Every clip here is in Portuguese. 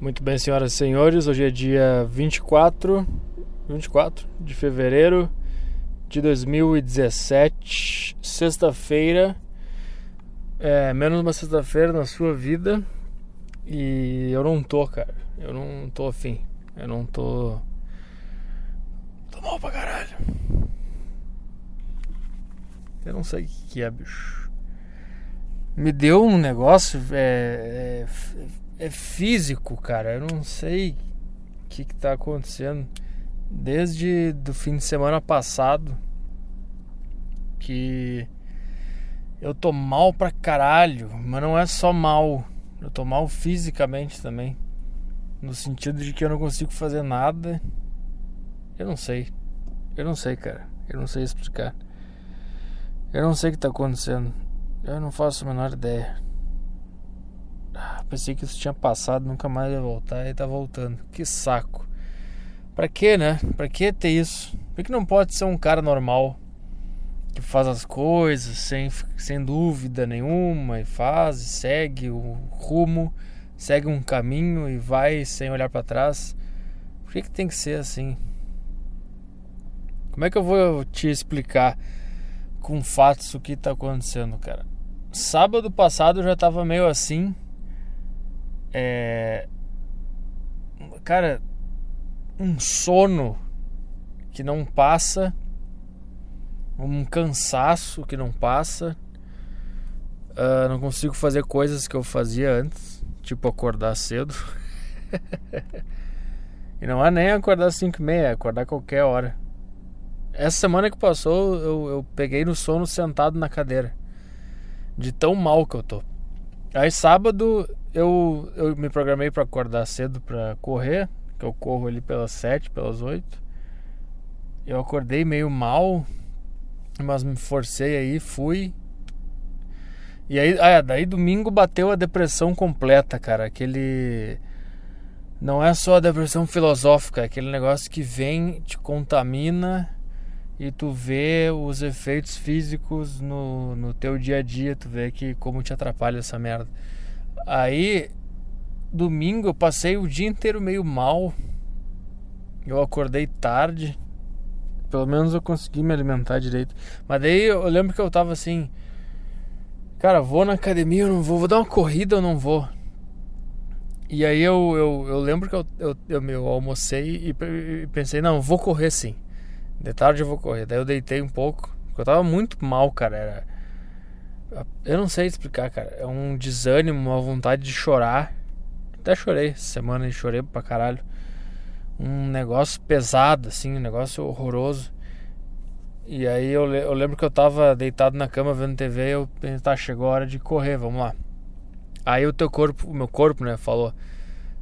Muito bem, senhoras e senhores, hoje é dia 24, 24 de fevereiro de 2017, sexta-feira, é, menos uma sexta-feira na sua vida e eu não tô, cara, eu não tô afim, eu não tô. tô mal pra caralho. Eu não sei o que é, bicho. Me deu um negócio, é, é é físico, cara. Eu não sei o que, que tá acontecendo. Desde do fim de semana passado que eu tô mal pra caralho, mas não é só mal. Eu tô mal fisicamente também. No sentido de que eu não consigo fazer nada. Eu não sei. Eu não sei, cara. Eu não sei explicar. Eu não sei o que tá acontecendo. Eu não faço a menor ideia. Pensei que isso tinha passado, nunca mais ia voltar e tá voltando. Que saco. Pra que, né? Pra que ter isso? Por que não pode ser um cara normal? Que faz as coisas sem, sem dúvida nenhuma e faz, e segue o rumo, segue um caminho e vai sem olhar para trás. Por que, que tem que ser assim? Como é que eu vou te explicar com fatos o que tá acontecendo, cara? Sábado passado eu já tava meio assim é, cara, um sono que não passa, um cansaço que não passa. Uh, não consigo fazer coisas que eu fazia antes, tipo acordar cedo. e não é nem acordar 5 e meia, acordar qualquer hora. Essa semana que passou, eu, eu peguei no sono sentado na cadeira. De tão mal que eu tô. Aí sábado eu, eu me programei para acordar cedo para correr, que eu corro ali pelas 7, pelas 8. Eu acordei meio mal, mas me forcei aí, fui. E aí, ah, daí domingo bateu a depressão completa, cara. Aquele. Não é só a depressão filosófica, é aquele negócio que vem, te contamina e tu vê os efeitos físicos no, no teu dia a dia, tu vê que como te atrapalha essa merda. Aí, domingo eu passei o dia inteiro meio mal. Eu acordei tarde. Pelo menos eu consegui me alimentar direito. Mas daí eu lembro que eu tava assim. Cara, vou na academia ou não vou? Vou dar uma corrida ou não vou? E aí eu, eu, eu lembro que eu, eu, eu, eu almocei e, e pensei, não, vou correr sim. De tarde eu vou correr. Daí eu deitei um pouco. Porque eu tava muito mal, cara. Era eu não sei explicar, cara. É um desânimo, uma vontade de chorar. Até chorei essa semana e chorei pra caralho. Um negócio pesado, assim, um negócio horroroso. E aí eu, eu lembro que eu tava deitado na cama vendo TV e eu pensei, tá, chegou a hora de correr, vamos lá. Aí o teu corpo, o meu corpo, né, falou: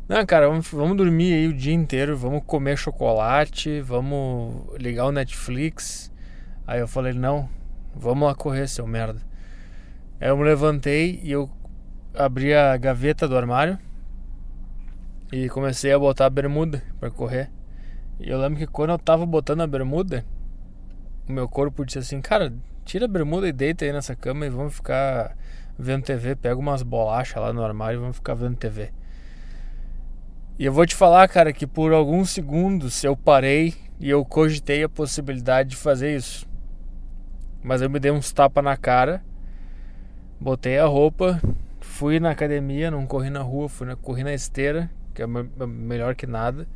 Não, cara, vamos, vamos dormir aí o dia inteiro, vamos comer chocolate, vamos ligar o Netflix. Aí eu falei: Não, vamos lá correr, seu merda. Aí eu me levantei e eu abri a gaveta do armário e comecei a botar a bermuda para correr. E eu lembro que quando eu tava botando a bermuda, o meu corpo disse assim: Cara, tira a bermuda e deita aí nessa cama e vamos ficar vendo TV. Pega umas bolachas lá no armário e vamos ficar vendo TV. E eu vou te falar, cara, que por alguns segundos eu parei e eu cogitei a possibilidade de fazer isso. Mas eu me dei uns tapas na cara Botei a roupa, fui na academia, não corri na rua, fui na, corri na esteira, que é melhor que nada.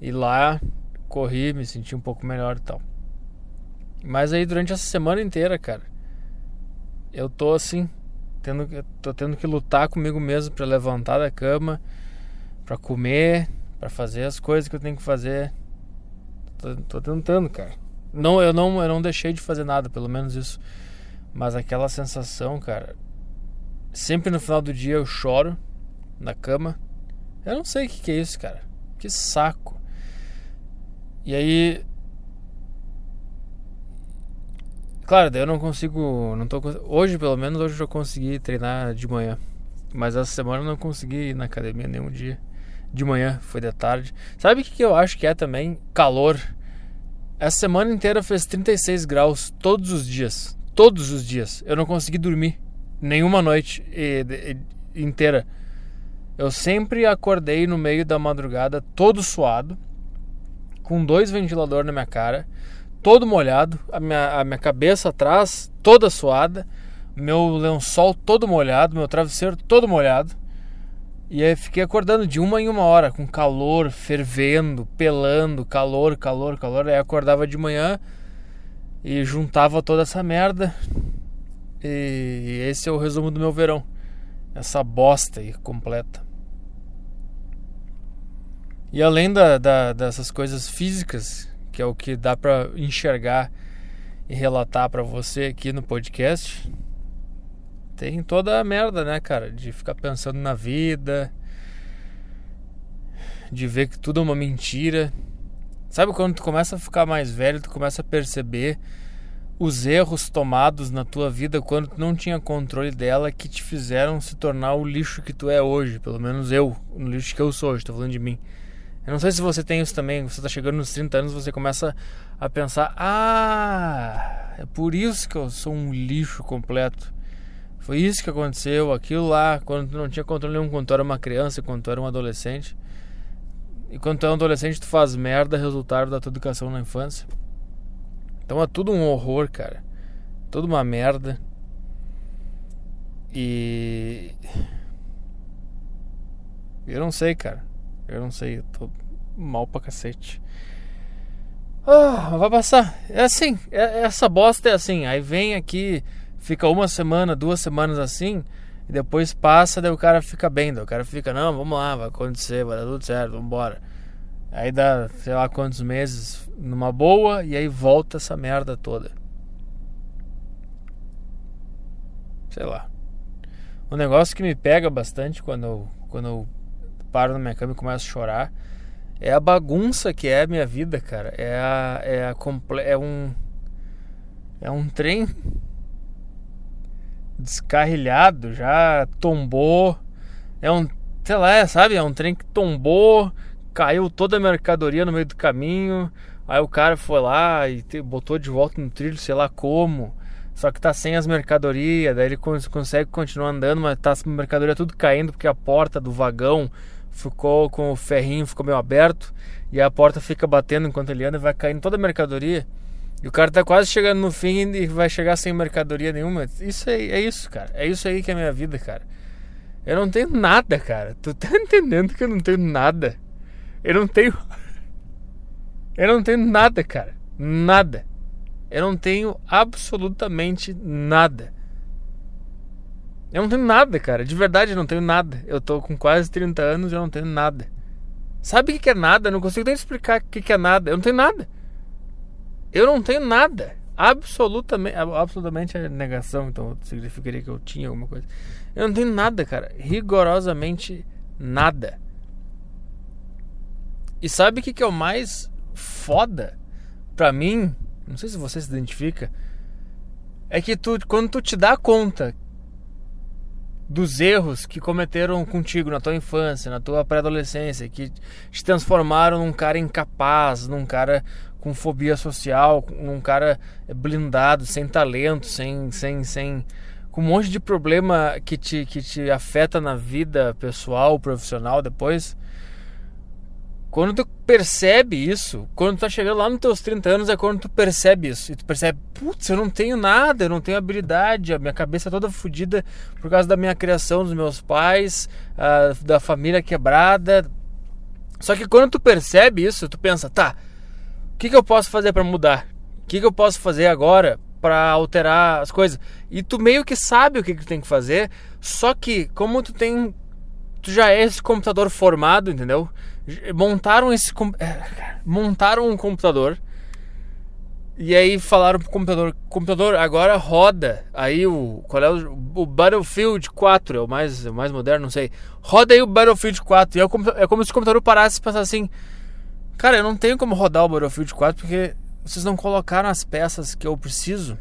E lá corri, me senti um pouco melhor e tal. Mas aí durante essa semana inteira, cara, eu tô assim, tendo, tô tendo que lutar comigo mesmo para levantar da cama, para comer, para fazer as coisas que eu tenho que fazer. Tô, tô tentando, cara. Não, eu não, eu não deixei de fazer nada, pelo menos isso mas aquela sensação, cara. Sempre no final do dia eu choro na cama. Eu não sei o que, que é isso, cara. Que saco. E aí. Claro, daí eu não consigo. Não tô, hoje, pelo menos, hoje eu consegui treinar de manhã. Mas essa semana eu não consegui ir na academia nenhum dia. De manhã, foi de tarde. Sabe o que, eu acho que é também? Calor. Essa semana inteira fez 36 graus todos os dias todos os dias. Eu não consegui dormir nenhuma noite inteira. Eu sempre acordei no meio da madrugada todo suado, com dois ventiladores na minha cara, todo molhado, a minha, a minha cabeça atrás toda suada, meu lençol todo molhado, meu travesseiro todo molhado. E aí fiquei acordando de uma em uma hora, com calor, fervendo, pelando, calor, calor, calor. Aí acordava de manhã e juntava toda essa merda. E esse é o resumo do meu verão. Essa bosta aí completa. E além da, da, dessas coisas físicas, que é o que dá para enxergar e relatar para você aqui no podcast, tem toda a merda, né, cara? De ficar pensando na vida, de ver que tudo é uma mentira. Sabe quando tu começa a ficar mais velho, tu começa a perceber os erros tomados na tua vida quando tu não tinha controle dela que te fizeram se tornar o lixo que tu é hoje, pelo menos eu, o lixo que eu sou hoje, tô falando de mim. Eu não sei se você tem isso também, você tá chegando nos 30 anos, você começa a pensar: "Ah, é por isso que eu sou um lixo completo". Foi isso que aconteceu, aquilo lá, quando tu não tinha controle nenhum, quando tu era uma criança, quando tu era um adolescente. E quando tu é um adolescente, tu faz merda, resultado da tua educação na infância. Então é tudo um horror, cara. Tudo uma merda. E. Eu não sei, cara. Eu não sei, eu tô mal pra cacete. Ah, vai passar. É assim, é, essa bosta é assim. Aí vem aqui fica uma semana, duas semanas assim, e depois passa, daí o cara fica bem, daí o cara fica, não, vamos lá, vai acontecer, vai dar tudo certo, vamos embora. Aí dá, sei lá quantos meses numa boa, e aí volta essa merda toda. Sei lá. Um negócio que me pega bastante quando eu, quando eu paro na minha cama e começo a chorar é a bagunça que é a minha vida, cara. É a, é a é um é um trem descarrilhado, já tombou. É um, sei lá, sabe? É um trem que tombou, caiu toda a mercadoria no meio do caminho. Aí o cara foi lá e botou de volta no trilho, sei lá como. Só que tá sem as mercadorias, daí ele cons consegue continuar andando, mas tá as mercadorias tudo caindo porque a porta do vagão ficou com o ferrinho, ficou meio aberto e a porta fica batendo enquanto ele anda e vai caindo toda a mercadoria. E o cara tá quase chegando no fim e vai chegar sem mercadoria nenhuma. Isso é, é isso, cara. É isso aí que é a minha vida, cara. Eu não tenho nada, cara. Tu tá entendendo que eu não tenho nada? Eu não tenho. Eu não tenho nada, cara. Nada. Eu não tenho absolutamente nada. Eu não tenho nada, cara. De verdade, eu não tenho nada. Eu tô com quase 30 anos e eu não tenho nada. Sabe o que é nada? Eu não consigo nem explicar o que é nada. Eu não tenho nada. Eu não tenho nada. Absolutamente, absolutamente é negação, então significaria que eu tinha alguma coisa. Eu não tenho nada, cara. Rigorosamente nada. E sabe o que, que é o mais foda pra mim? Não sei se você se identifica. É que tu, quando tu te dá conta dos erros que cometeram contigo na tua infância, na tua pré-adolescência, que te transformaram num cara incapaz, num cara com fobia social, num cara blindado, sem talento, sem, sem, sem com um monte de problema que te, que te afeta na vida pessoal, profissional depois. Quando tu percebe isso, quando tu tá chegando lá nos teus 30 anos, é quando tu percebe isso. E tu percebe, putz, eu não tenho nada, eu não tenho habilidade, a minha cabeça é toda fodida por causa da minha criação, dos meus pais, uh, da família quebrada. Só que quando tu percebe isso, tu pensa, tá, que, que eu posso fazer para mudar? O que, que eu posso fazer agora para alterar as coisas? E tu meio que sabe o que, que tu tem que fazer, só que como tu tem. Tu já é esse computador formado, entendeu? montaram esse é, montaram um computador e aí falaram pro computador, computador agora roda aí o qual é o, o Battlefield 4, é o mais o mais moderno, não sei. Roda aí o Battlefield 4 e é, é como se o computador parasse e pensasse assim: "Cara, eu não tenho como rodar o Battlefield 4 porque vocês não colocaram as peças que eu preciso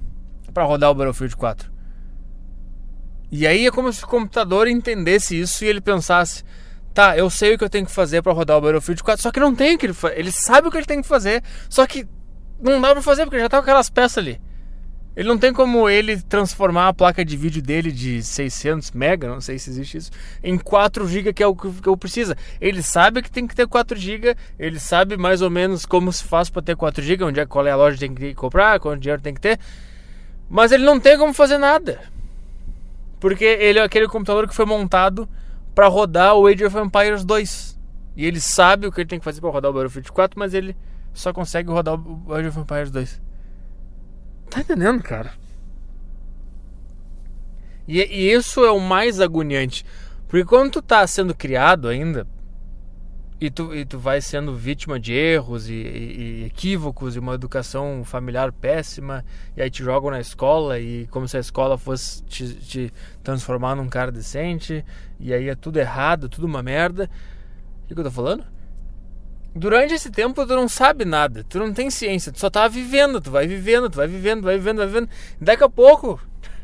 para rodar o Battlefield 4". E aí é como se o computador entendesse isso e ele pensasse: tá, eu sei o que eu tenho que fazer para rodar o Battlefield 4, só que não tem o que ele Ele sabe o que ele tem que fazer, só que não dá pra fazer porque já tá com aquelas peças ali. Ele não tem como ele transformar a placa de vídeo dele de 600 mega, não sei se existe isso, em 4 GB que é o que eu precisa. Ele sabe que tem que ter 4 GB, ele sabe mais ou menos como se faz para ter 4 GB, onde é qual é a loja que tem que comprar, quanto dinheiro tem que ter. Mas ele não tem como fazer nada. Porque ele é aquele computador que foi montado para rodar o Age of Empires 2. E ele sabe o que ele tem que fazer para rodar o Battlefield 4, mas ele só consegue rodar o Age of Empires 2. Tá entendendo, cara? E, e, isso é o mais agoniante. Porque quando tu tá sendo criado ainda, e tu, e tu vai sendo vítima de erros e, e, e, equívocos e uma educação familiar péssima, e aí te jogam na escola e como se a escola fosse te, te transformar num cara decente, e aí é tudo errado, tudo uma merda. O que, que eu tô falando? Durante esse tempo tu não sabe nada, tu não tem ciência, tu só tá vivendo, tu vai vivendo, tu vai vivendo, vai vivendo, vai vivendo. Daqui a pouco,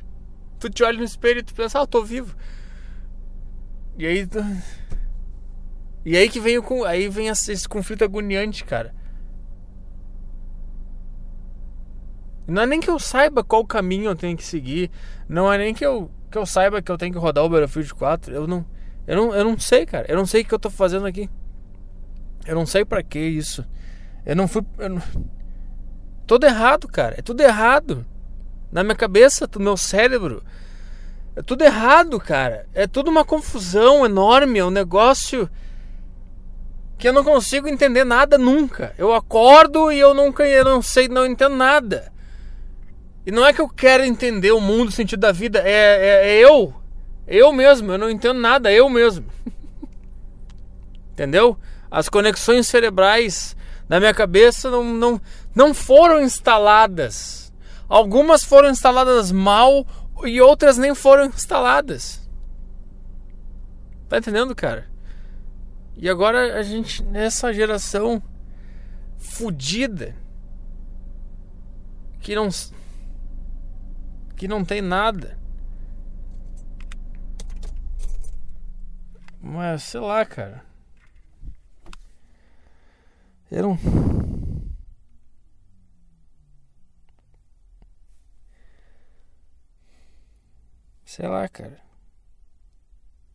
tu te olha no espelho e tu pensa, ah, eu tô vivo. E aí tu... E aí que vem o aí vem esse conflito agoniante, cara. Não é nem que eu saiba qual caminho eu tenho que seguir, não é nem que eu que eu saiba que eu tenho que rodar o Battlefield 4, eu não eu não, eu não sei, cara. Eu não sei o que eu tô fazendo aqui. Eu não sei para que isso. Eu não fui. Eu não... Tudo errado, cara. É tudo errado. Na minha cabeça, no meu cérebro. É tudo errado, cara. É tudo uma confusão enorme. É um negócio que eu não consigo entender nada nunca. Eu acordo e eu nunca eu não sei, não entendo nada. E não é que eu quero entender o mundo, o sentido da vida. É, é, é eu. Eu mesmo. Eu não entendo nada. Eu mesmo. Entendeu? As conexões cerebrais da minha cabeça não, não, não foram instaladas. Algumas foram instaladas mal e outras nem foram instaladas. Tá entendendo, cara? E agora a gente, nessa geração fudida, que não que não tem nada. Mas sei lá, cara. Era um. Sei lá, cara.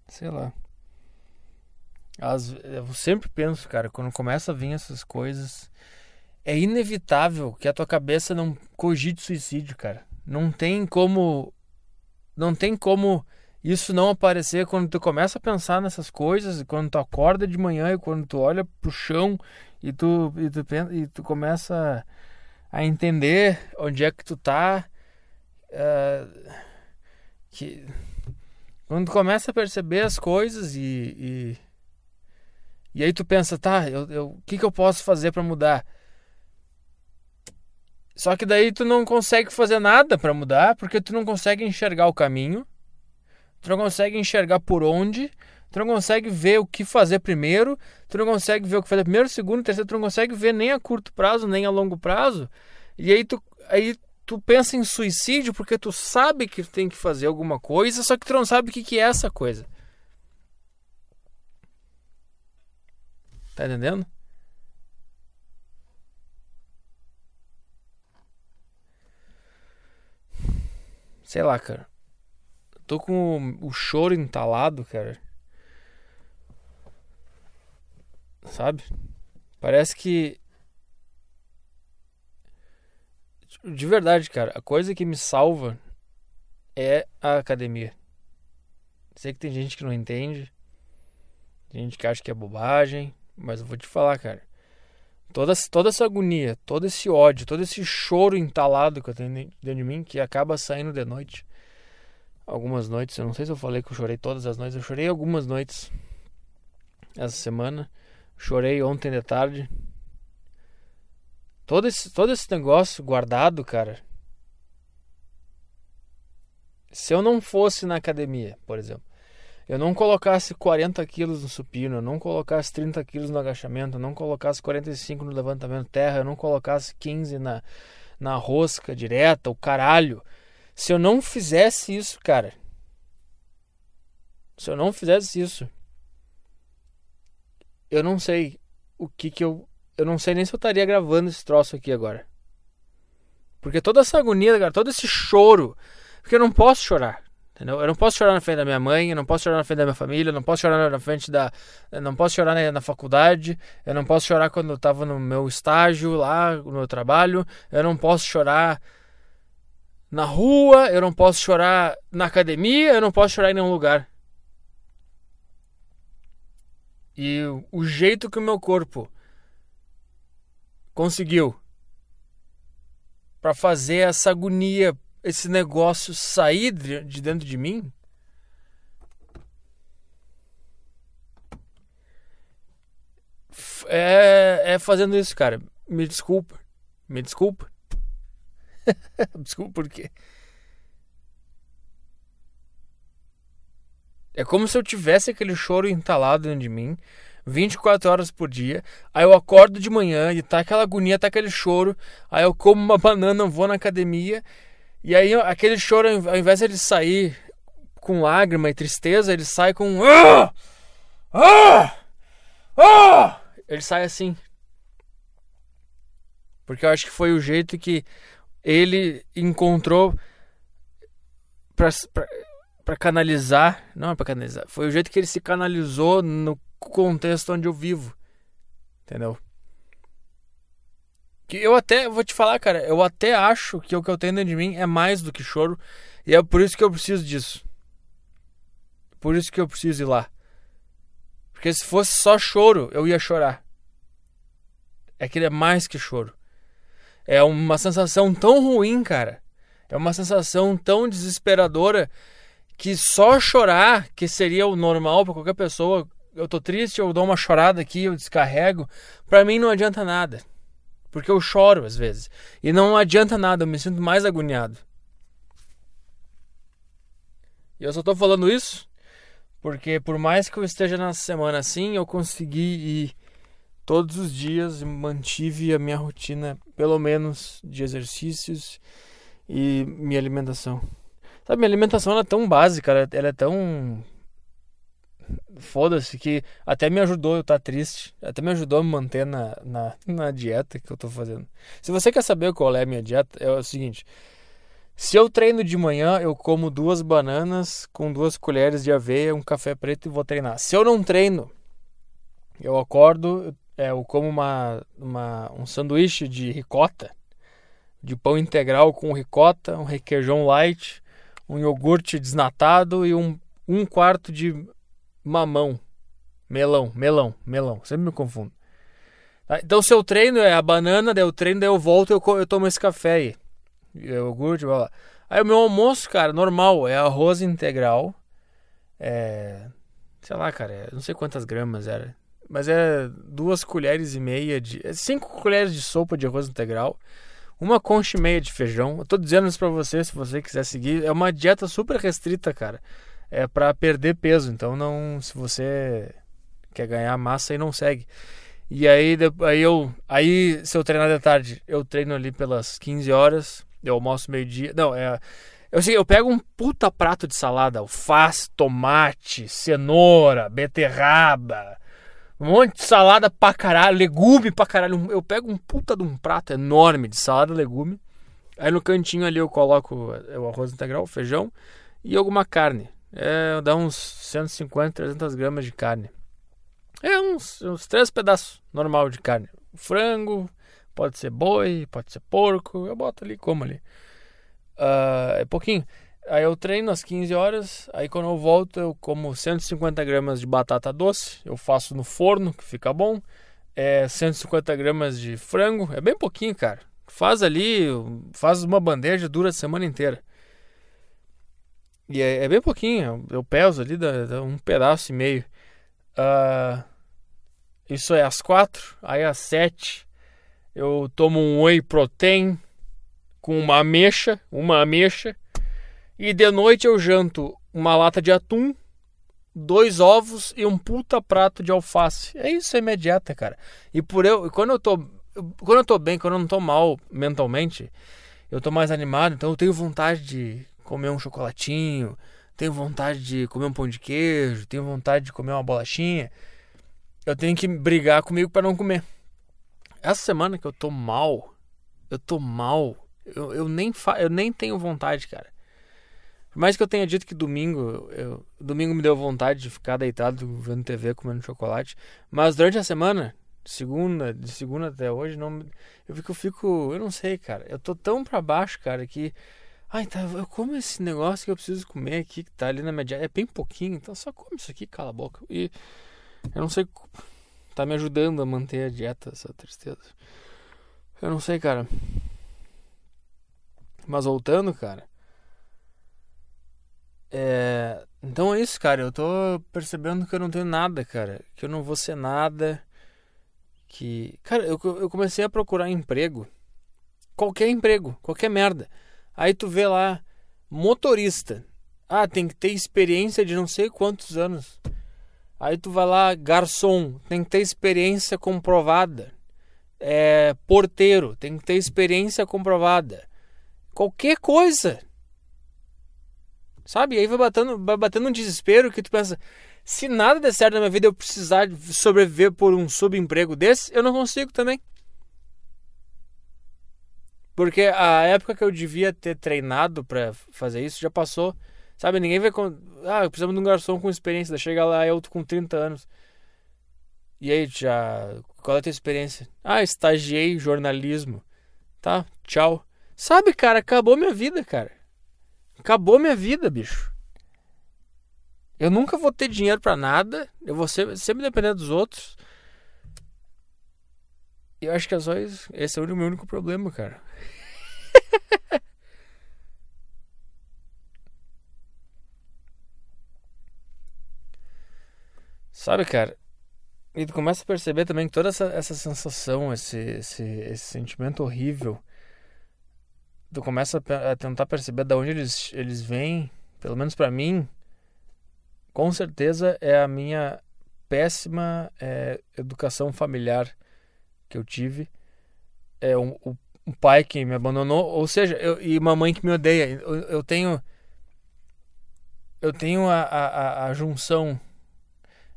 Sei lá. As, eu sempre penso, cara, quando começa a vir essas coisas, é inevitável que a tua cabeça não cogite suicídio, cara. Não tem como. Não tem como isso não aparecer quando tu começa a pensar nessas coisas, quando tu acorda de manhã e quando tu olha pro chão e tu, e tu, e tu começa a entender onde é que tu tá. Uh, que, quando tu começa a perceber as coisas e, e, e aí tu pensa, tá, eu, eu, o que, que eu posso fazer para mudar? Só que daí tu não consegue fazer nada para mudar porque tu não consegue enxergar o caminho tu não consegue enxergar por onde, tu não consegue ver o que fazer primeiro, tu não consegue ver o que fazer primeiro, segundo, terceiro, tu não consegue ver nem a curto prazo, nem a longo prazo. E aí tu, aí tu pensa em suicídio porque tu sabe que tem que fazer alguma coisa, só que tu não sabe o que, que é essa coisa. Tá entendendo? Sei lá, cara tô com o choro entalado, cara. Sabe? Parece que. De verdade, cara, a coisa que me salva é a academia. Sei que tem gente que não entende, gente que acha que é bobagem, mas eu vou te falar, cara. Toda, toda essa agonia, todo esse ódio, todo esse choro entalado que eu tenho dentro de mim, que acaba saindo de noite, algumas noites. Eu não sei se eu falei que eu chorei todas as noites. Eu chorei algumas noites essa semana. Chorei ontem de tarde. Todo esse, todo esse negócio guardado, cara. Se eu não fosse na academia, por exemplo, eu não colocasse 40 quilos no supino, eu não colocasse 30 quilos no agachamento, eu não colocasse 45 no levantamento terra, eu não colocasse 15 na, na rosca direta, o caralho. Se eu não fizesse isso, cara. Se eu não fizesse isso. Eu não sei o que que eu. Eu não sei nem se eu estaria gravando esse troço aqui agora. Porque toda essa agonia, cara, todo esse choro. Porque eu não posso chorar. Entendeu? Eu não posso chorar na frente da minha mãe, eu não posso chorar na frente da minha família, eu não posso chorar na frente da. Eu não posso chorar na, na faculdade, eu não posso chorar quando eu estava no meu estágio lá, no meu trabalho, eu não posso chorar na rua, eu não posso chorar na academia, eu não posso chorar em nenhum lugar. E o jeito que o meu corpo conseguiu para fazer essa agonia, esse negócio sair de dentro de mim. É, é fazendo isso, cara. Me desculpa. Me desculpa. desculpa por quê? É como se eu tivesse aquele choro entalado dentro de mim 24 horas por dia. Aí eu acordo de manhã e tá aquela agonia, tá aquele choro. Aí eu como uma banana, vou na academia. E aí aquele choro, ao invés de ele sair com lágrima e tristeza, ele sai com. Ah! Ah! Ah! Ele sai assim. Porque eu acho que foi o jeito que ele encontrou para canalizar. Não é para canalizar. Foi o jeito que ele se canalizou no contexto onde eu vivo. Entendeu? Que eu até, vou te falar, cara, eu até acho que o que eu tenho dentro de mim é mais do que choro. E é por isso que eu preciso disso. Por isso que eu preciso ir lá. Porque se fosse só choro, eu ia chorar. É que ele é mais que choro. É uma sensação tão ruim, cara. É uma sensação tão desesperadora que só chorar, que seria o normal para qualquer pessoa, eu tô triste, eu dou uma chorada aqui, eu descarrego, para mim não adianta nada. Porque eu choro às vezes. E não adianta nada, eu me sinto mais agoniado. E eu só tô falando isso porque por mais que eu esteja na semana assim, eu consegui ir todos os dias e mantive a minha rotina, pelo menos de exercícios e minha alimentação. Sabe, minha alimentação é tão básica, ela é tão foda-se, que até me ajudou eu estar tá triste, até me ajudou a me manter na, na, na dieta que eu tô fazendo. Se você quer saber qual é a minha dieta, é o seguinte: se eu treino de manhã, eu como duas bananas com duas colheres de aveia, um café preto e vou treinar. Se eu não treino, eu acordo, é, eu como uma, uma, um sanduíche de ricota, de pão integral com ricota, um requeijão light, um iogurte desnatado e um, um quarto de mamão. Melão, melão, melão. Sempre me confundo. Tá? Então, se eu treino é a banana, daí eu treino, daí eu volto eu, eu tomo esse café aí. Iogurte, blá, blá. Aí o meu almoço, cara, normal, é arroz integral. É. Sei lá, cara, é, não sei quantas gramas era. Mas é duas colheres e meia de. É cinco colheres de sopa de arroz integral. Uma concha e meia de feijão. Eu tô dizendo isso pra você, se você quiser seguir. É uma dieta super restrita, cara é para perder peso. Então não, se você quer ganhar massa aí não segue. E aí, aí eu, aí se eu treinar de tarde, eu treino ali pelas 15 horas, eu almoço meio-dia. Não, é eu sei, eu pego um puta prato de salada, alface, tomate, cenoura, beterraba, um monte de salada pra caralho, legume pra caralho. Eu pego um puta de um prato enorme de salada, legume. Aí no cantinho ali eu coloco o arroz integral, o feijão e alguma carne. É, dá uns 150, 300 gramas de carne. É uns, uns três pedaços normal de carne. Frango, pode ser boi, pode ser porco. Eu boto ali como ali. Uh, é pouquinho. Aí eu treino às 15 horas. Aí quando eu volto, eu como 150 gramas de batata doce. Eu faço no forno, que fica bom. É 150 gramas de frango. É bem pouquinho, cara. Faz ali, faz uma bandeja, dura a semana inteira. E é, é, bem pouquinho, eu peso ali dá, um pedaço e meio. Uh, isso é às quatro, aí às sete eu tomo um whey protein com uma ameixa, uma ameixa. E de noite eu janto uma lata de atum, dois ovos e um puta prato de alface. É isso, é minha dieta, cara. E por eu, quando eu tô, quando eu tô bem, quando eu não tô mal mentalmente, eu tô mais animado, então eu tenho vontade de comer um chocolatinho, tenho vontade de comer um pão de queijo, tenho vontade de comer uma bolachinha, eu tenho que brigar comigo para não comer. Essa semana que eu tô mal, eu tô mal Eu, eu, nem, fa eu nem tenho vontade, cara. Por mais que eu tenha dito que domingo, eu, domingo me deu vontade de ficar deitado vendo TV, comendo chocolate, mas durante a semana, segunda, de segunda até hoje, não, eu fico, eu fico, eu não sei, cara, eu tô tão para baixo, cara, que ai, tá, eu como esse negócio que eu preciso comer aqui que tá ali na dieta, é bem pouquinho, então só come isso aqui, cala a boca. E eu não sei, tá me ajudando a manter a dieta essa tristeza. Eu não sei, cara. Mas voltando, cara, é, então é isso, cara. Eu tô percebendo que eu não tenho nada, cara. Que eu não vou ser nada. Que. Cara, eu, eu comecei a procurar emprego. Qualquer emprego, qualquer merda. Aí tu vê lá, motorista. Ah, tem que ter experiência de não sei quantos anos. Aí tu vai lá, garçom, tem que ter experiência comprovada. É, porteiro, tem que ter experiência comprovada. Qualquer coisa. Sabe? E aí vai batendo, vai batendo um desespero que tu pensa: se nada der certo na minha vida eu precisar sobreviver por um subemprego desse, eu não consigo também. Porque a época que eu devia ter treinado para fazer isso já passou. Sabe? Ninguém vai. Com... Ah, precisamos de um garçom com experiência. Chega lá eu com 30 anos. E aí, já. Qual é a tua experiência? Ah, estagiei jornalismo. Tá, tchau. Sabe, cara, acabou minha vida, cara. Acabou minha vida, bicho. Eu nunca vou ter dinheiro para nada. Eu vou ser, sempre depender dos outros. E eu acho que é só isso. Esse é o meu único problema, cara. Sabe, cara? E tu começa a perceber também que toda essa, essa sensação, esse, esse, esse sentimento horrível tu começa a tentar perceber de onde eles, eles vêm, pelo menos para mim, com certeza é a minha péssima é, educação familiar que eu tive. É um, um, pai que me abandonou, ou seja, eu, e uma mãe que me odeia. Eu, eu tenho eu tenho a, a, a junção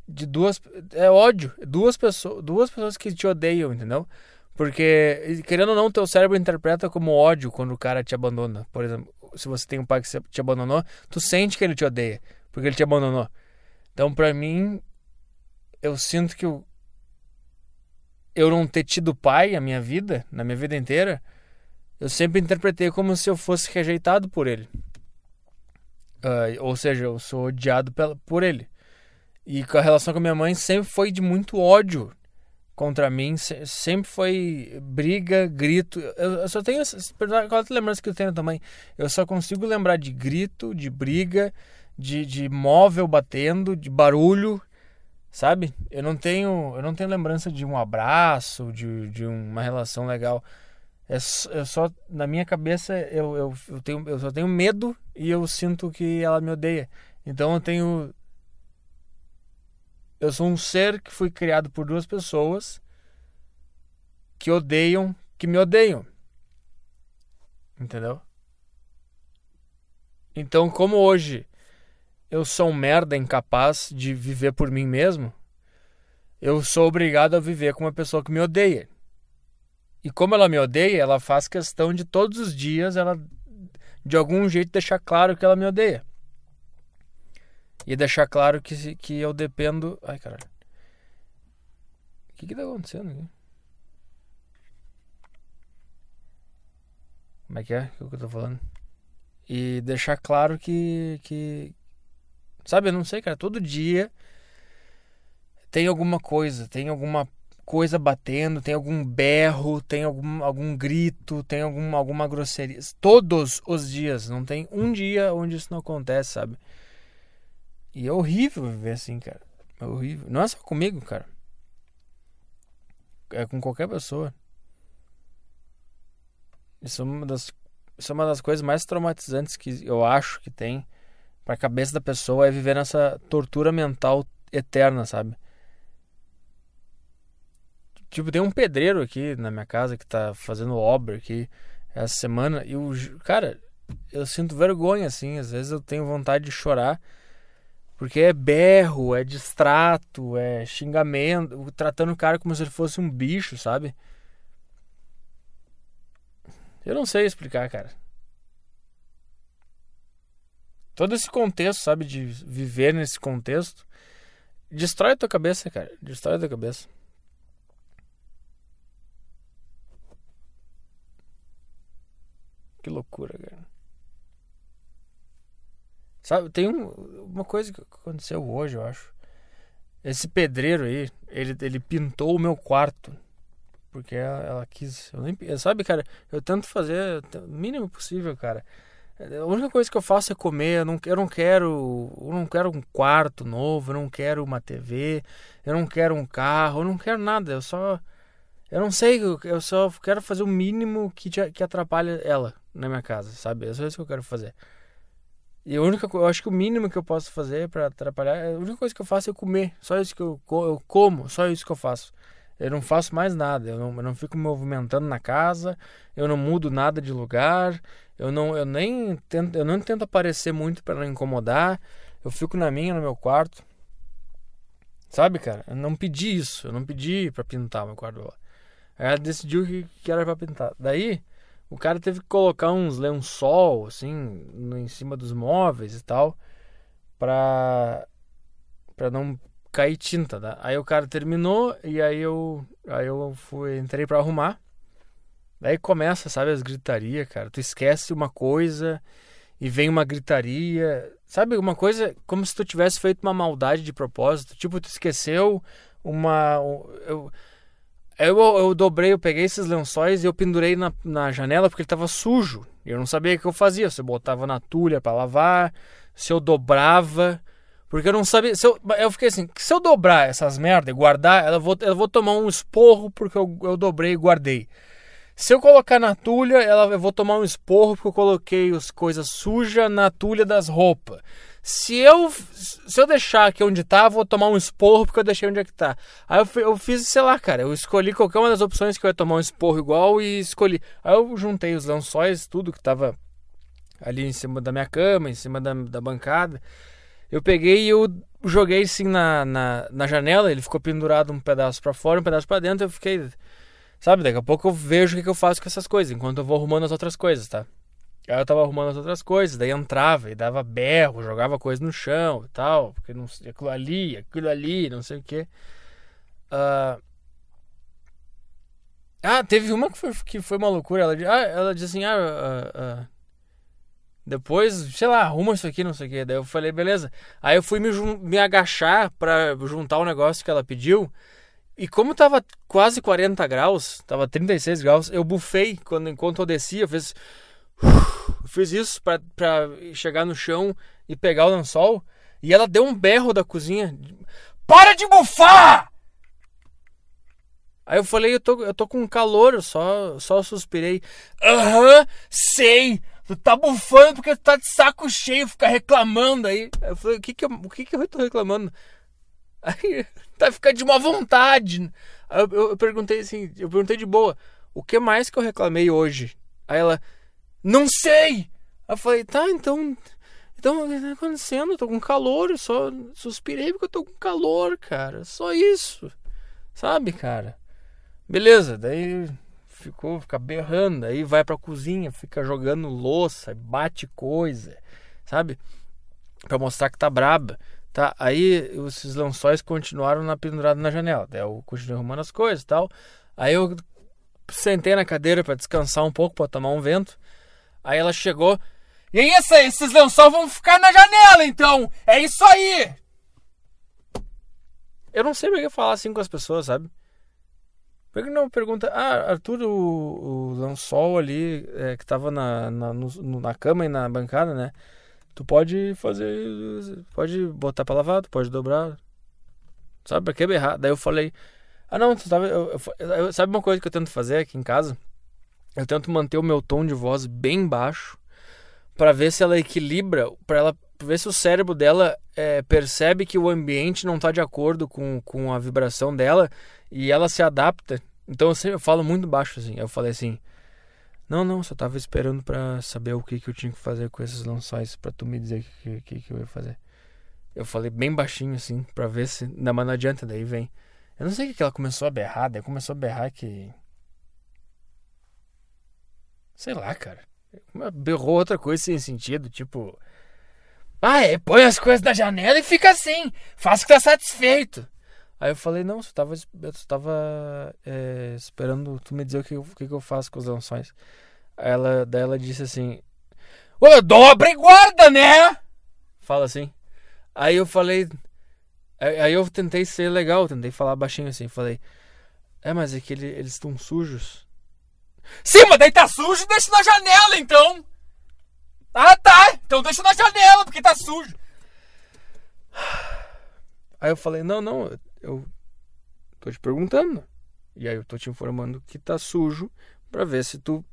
de duas é ódio, duas pessoas, duas pessoas que te odeiam, entendeu? Porque, querendo ou não, teu cérebro interpreta como ódio quando o cara te abandona. Por exemplo, se você tem um pai que te abandonou, tu sente que ele te odeia, porque ele te abandonou. Então, pra mim, eu sinto que eu, eu não ter tido pai a minha vida, na minha vida inteira, eu sempre interpretei como se eu fosse rejeitado por ele. Uh, ou seja, eu sou odiado pela, por ele. E a relação com a minha mãe sempre foi de muito ódio contra mim sempre foi briga, grito. Eu, só tenho qual é lembrança que eu tenho também. Eu só consigo lembrar de grito, de briga, de, de móvel batendo, de barulho, sabe? Eu não tenho, eu não tenho lembrança de um abraço, de, de uma relação legal. É, é só na minha cabeça eu, eu, eu tenho eu só tenho medo e eu sinto que ela me odeia. Então eu tenho eu sou um ser que foi criado por duas pessoas que odeiam, que me odeiam. Entendeu? Então, como hoje eu sou um merda incapaz de viver por mim mesmo, eu sou obrigado a viver com uma pessoa que me odeia. E como ela me odeia, ela faz questão de todos os dias ela de algum jeito deixar claro que ela me odeia. E deixar claro que, que eu dependo. Ai, caralho. O que que tá acontecendo aqui? Como é que é? O que eu tô falando? E deixar claro que. que sabe, eu não sei, cara. Todo dia tem alguma coisa, tem alguma coisa batendo, tem algum berro, tem algum, algum grito, tem algum, alguma grosseria. Todos os dias. Não tem um dia onde isso não acontece, sabe? E é horrível viver assim, cara. É horrível. Não é só comigo, cara. É com qualquer pessoa. Isso é uma das, isso é uma das coisas mais traumatizantes que eu acho que tem pra cabeça da pessoa é viver nessa tortura mental eterna, sabe? Tipo, tem um pedreiro aqui na minha casa que tá fazendo obra aqui essa semana e o cara, eu sinto vergonha assim, às vezes eu tenho vontade de chorar porque é berro, é distrato, é xingamento, tratando o cara como se ele fosse um bicho, sabe? Eu não sei explicar, cara. Todo esse contexto, sabe, de viver nesse contexto, destrói a tua cabeça, cara. Destrói a tua cabeça. Que loucura, cara. Sabe, tem um, uma coisa que aconteceu hoje, eu acho. Esse pedreiro aí, ele, ele pintou o meu quarto. Porque ela, ela quis. Eu nem, sabe, cara, eu tento fazer o mínimo possível, cara. A única coisa que eu faço é comer. Eu não, eu não quero. Eu não quero um quarto novo, eu não quero uma TV, eu não quero um carro, eu não quero nada. Eu só. Eu não sei, eu só quero fazer o mínimo que, que atrapalha ela na minha casa, sabe? É só isso que eu quero fazer. E a única, eu acho que o mínimo que eu posso fazer para atrapalhar, a única coisa que eu faço é comer. Só isso que eu, eu como, só isso que eu faço. Eu não faço mais nada. Eu não, eu não fico me movimentando na casa. Eu não mudo nada de lugar. Eu não, eu nem tento, eu não tento aparecer muito para não incomodar. Eu fico na minha, no meu quarto. Sabe, cara? Eu não pedi isso. Eu não pedi para pintar meu quarto. Ela decidiu que, que era para pintar. Daí, o cara teve que colocar uns lençol, assim, em cima dos móveis e tal, pra, pra não cair tinta, tá? Aí o cara terminou e aí eu, aí eu fui, entrei pra arrumar. Daí começa, sabe, as gritaria, cara. Tu esquece uma coisa e vem uma gritaria. Sabe, uma coisa como se tu tivesse feito uma maldade de propósito. Tipo, tu esqueceu uma. Eu, eu, eu dobrei, eu peguei esses lençóis e eu pendurei na, na janela porque ele estava sujo. Eu não sabia o que eu fazia. Se eu botava na tulha para lavar, se eu dobrava. Porque eu não sabia. Se eu, eu fiquei assim: se eu dobrar essas merda e guardar, eu vou, eu vou tomar um esporro porque eu, eu dobrei e guardei. Se eu colocar na tulha, ela, eu vou tomar um esporro porque eu coloquei as coisas sujas na tulha das roupas. Se eu, se eu deixar aqui onde tá, vou tomar um esporro porque eu deixei onde é que tá. Aí eu, eu fiz, sei lá, cara, eu escolhi qualquer uma das opções que eu ia tomar um esporro igual e escolhi. Aí eu juntei os lençóis, tudo que tava ali em cima da minha cama, em cima da, da bancada. Eu peguei e eu joguei assim na, na, na janela, ele ficou pendurado um pedaço para fora, um pedaço para dentro, eu fiquei. Sabe, daqui a pouco eu vejo o que, eu faço com essas coisas, enquanto eu vou arrumando as outras coisas, tá? Aí eu tava arrumando as outras coisas, daí entrava e dava berro, jogava coisa no chão e tal, porque não sei, aquilo ali, aquilo ali, não sei o que. Uh... Ah, teve uma que foi, que foi uma loucura. Ela, ah, ela disse assim: ah, uh, uh, depois, sei lá, arruma isso aqui, não sei o que. Daí eu falei, beleza. Aí eu fui me, me agachar para juntar o negócio que ela pediu. E como tava quase 40 graus, tava 36 graus, eu bufei quando, enquanto eu descia, eu fiz fiz isso para chegar no chão e pegar o lençol. E ela deu um berro da cozinha. Para de bufar! Aí eu falei, eu tô, eu tô com calor, eu só, só suspirei. Aham, uhum, sei! Tu tá bufando porque tu tá de saco cheio, fica reclamando aí eu falei, o que que eu, o que que eu tô reclamando? Aí, tá ficando de má vontade. Aí eu, eu, eu perguntei assim, eu perguntei de boa, o que mais que eu reclamei hoje? Aí ela, não sei! Eu falei, tá, então. Então, o que tá acontecendo? Eu tô com calor, eu só suspirei porque eu tô com calor, cara. Só isso. Sabe, cara? Beleza, daí ficou, fica berrando, aí vai pra cozinha, fica jogando louça, bate coisa, sabe? Pra mostrar que tá braba. Tá, aí esses lençóis continuaram na pendurada na janela. Daí eu continuei arrumando as coisas e tal. Aí eu sentei na cadeira para descansar um pouco, para tomar um vento. Aí ela chegou. E aí, essa, esses lençóis vão ficar na janela, então! É isso aí! Eu não sei por que falar assim com as pessoas, sabe? Por que não pergunta, ah, Arthur, o, o lençol ali é, que tava na, na, no, na cama e na bancada, né? Tu pode fazer. Pode botar pra lavar, tu pode dobrar. Sabe, pra que berrar? Daí eu falei, ah não, tu tava. Eu, eu, sabe uma coisa que eu tento fazer aqui em casa? Eu tento manter o meu tom de voz bem baixo para ver se ela equilibra, para ela ver se o cérebro dela é, percebe que o ambiente não está de acordo com, com a vibração dela e ela se adapta. Então eu, sempre, eu falo muito baixo assim. Eu falei assim: Não, não, só tava esperando para saber o que, que eu tinha que fazer com esses lençóis para tu me dizer o que, que, que eu ia fazer. Eu falei bem baixinho assim, para ver se. Não, mas não adianta, daí vem. Eu não sei o que ela começou a berrar, daí começou a berrar que Sei lá, cara. Berrou outra coisa sem sentido, tipo. Ah, é, põe as coisas na janela e fica assim. Faz que tá satisfeito. Aí eu falei, não, você tava, eu tava é, esperando tu me dizer o que, o que, eu faço com os lençóis. Aí ela, daí ela disse assim, Ué, dobra e guarda, né? Fala assim. Aí eu falei. Aí eu tentei ser legal, tentei falar baixinho assim. Falei, é, mas é que ele, eles estão sujos. Sim, mas daí tá sujo, deixa na janela então. Ah, tá. Então deixa na janela, porque tá sujo. Aí eu falei, não, não, eu tô te perguntando. E aí eu tô te informando que tá sujo para ver se tu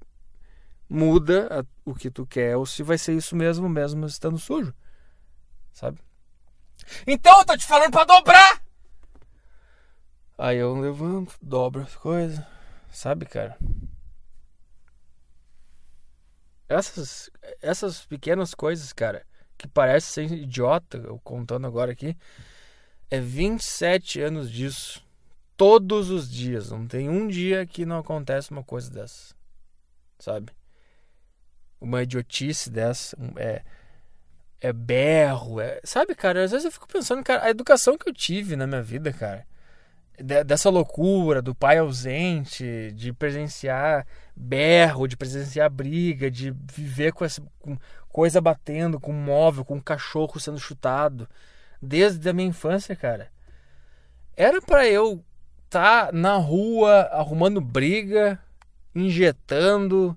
muda a, o que tu quer ou se vai ser isso mesmo, mesmo estando sujo. Sabe? Então eu tô te falando para dobrar. Aí eu levanto, dobro as coisas. Sabe, cara? Essas, essas pequenas coisas, cara, que parece ser idiota, eu contando agora aqui, é 27 anos disso. Todos os dias. Não tem um dia que não acontece uma coisa dessa. Sabe? Uma idiotice dessa. É, é berro. É, sabe, cara? Às vezes eu fico pensando, cara, a educação que eu tive na minha vida, cara dessa loucura do pai ausente, de presenciar berro, de presenciar briga, de viver com essa com coisa batendo, com móvel, com cachorro sendo chutado, desde a minha infância, cara. Era para eu estar tá na rua arrumando briga, injetando,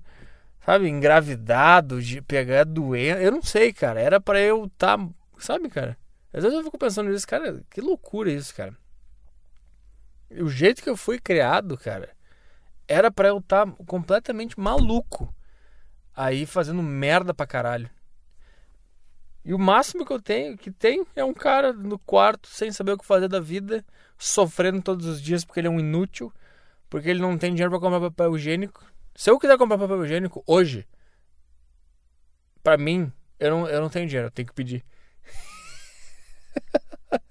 sabe, engravidado, de pegar doença. Eu não sei, cara. Era para eu estar, tá, sabe, cara? Às vezes eu fico pensando nisso, cara, que loucura isso, cara o jeito que eu fui criado, cara, era para eu estar tá completamente maluco. Aí fazendo merda pra caralho. E o máximo que eu tenho, que tem, é um cara no quarto sem saber o que fazer da vida, sofrendo todos os dias porque ele é um inútil, porque ele não tem dinheiro para comprar papel higiênico. Se eu quiser comprar papel higiênico hoje, para mim, eu não, eu não tenho dinheiro, eu tenho que pedir.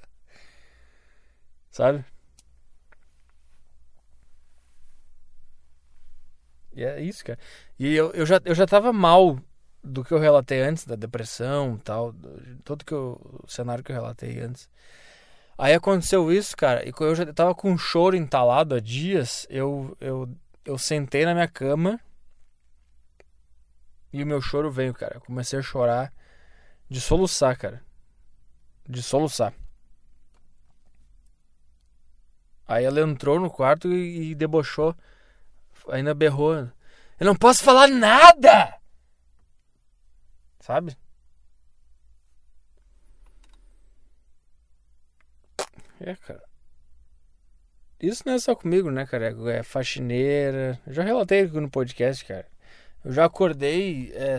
Sabe? E é isso, cara. E eu, eu, já, eu já tava mal do que eu relatei antes, da depressão tal, todo que eu, o cenário que eu relatei antes. Aí aconteceu isso, cara, e eu já tava com um choro entalado há dias, eu, eu, eu sentei na minha cama e o meu choro veio, cara. Eu comecei a chorar de soluçar, cara. De soluçar. Aí ela entrou no quarto e, e debochou ainda berrou. Eu não posso falar nada! Sabe? É, cara. Isso não é só comigo, né, cara? É faxineira. Eu já relatei aqui no podcast, cara. Eu já acordei é,